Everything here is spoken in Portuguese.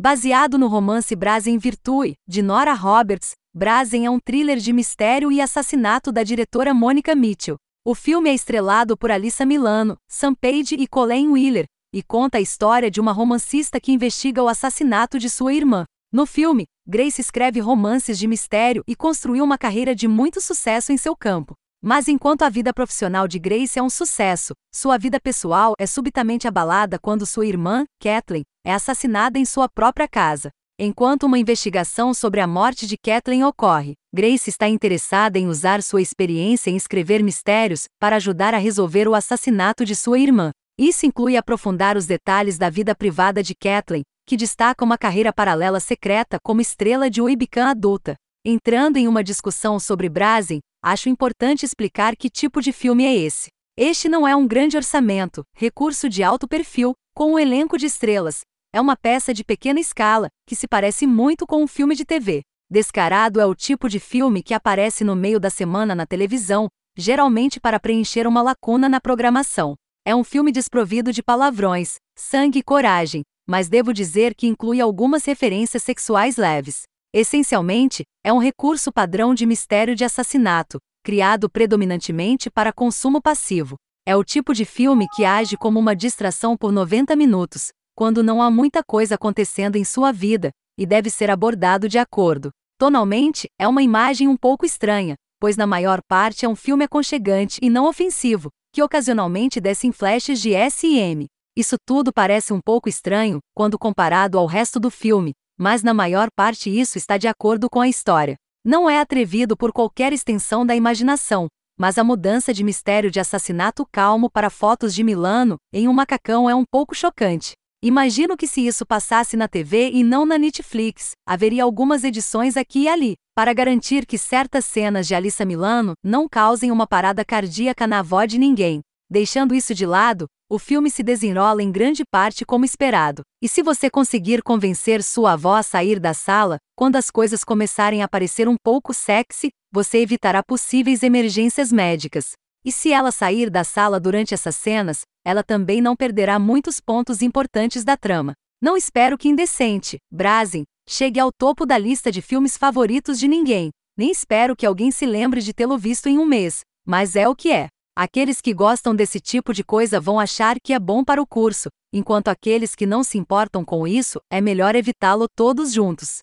Baseado no romance Brazen Virtue, de Nora Roberts, Brazen é um thriller de mistério e assassinato da diretora Monica Mitchell. O filme é estrelado por Alissa Milano, Sam Page e Colleen Wheeler, e conta a história de uma romancista que investiga o assassinato de sua irmã. No filme, Grace escreve romances de mistério e construiu uma carreira de muito sucesso em seu campo. Mas enquanto a vida profissional de Grace é um sucesso, sua vida pessoal é subitamente abalada quando sua irmã, Kathleen, é assassinada em sua própria casa. Enquanto uma investigação sobre a morte de Kathleen ocorre, Grace está interessada em usar sua experiência em escrever mistérios para ajudar a resolver o assassinato de sua irmã. Isso inclui aprofundar os detalhes da vida privada de Kathleen, que destaca uma carreira paralela secreta como estrela de webcam adulta. Entrando em uma discussão sobre Brazen, acho importante explicar que tipo de filme é esse. Este não é um grande orçamento, recurso de alto perfil, com um elenco de estrelas. É uma peça de pequena escala, que se parece muito com um filme de TV. Descarado é o tipo de filme que aparece no meio da semana na televisão, geralmente para preencher uma lacuna na programação. É um filme desprovido de palavrões, sangue e coragem, mas devo dizer que inclui algumas referências sexuais leves. Essencialmente, é um recurso padrão de mistério de assassinato, criado predominantemente para consumo passivo. É o tipo de filme que age como uma distração por 90 minutos, quando não há muita coisa acontecendo em sua vida, e deve ser abordado de acordo. Tonalmente, é uma imagem um pouco estranha, pois na maior parte é um filme aconchegante e não ofensivo, que ocasionalmente desce em flashes de S&M. Isso tudo parece um pouco estranho, quando comparado ao resto do filme, mas na maior parte isso está de acordo com a história. Não é atrevido por qualquer extensão da imaginação, mas a mudança de mistério de assassinato calmo para fotos de Milano, em um macacão é um pouco chocante. Imagino que se isso passasse na TV e não na Netflix, haveria algumas edições aqui e ali, para garantir que certas cenas de Alissa Milano não causem uma parada cardíaca na avó de ninguém. Deixando isso de lado, o filme se desenrola em grande parte como esperado. E se você conseguir convencer sua avó a sair da sala, quando as coisas começarem a parecer um pouco sexy, você evitará possíveis emergências médicas. E se ela sair da sala durante essas cenas, ela também não perderá muitos pontos importantes da trama. Não espero que Indecente, Brazen, chegue ao topo da lista de filmes favoritos de ninguém, nem espero que alguém se lembre de tê-lo visto em um mês, mas é o que é. Aqueles que gostam desse tipo de coisa vão achar que é bom para o curso, enquanto aqueles que não se importam com isso, é melhor evitá-lo todos juntos.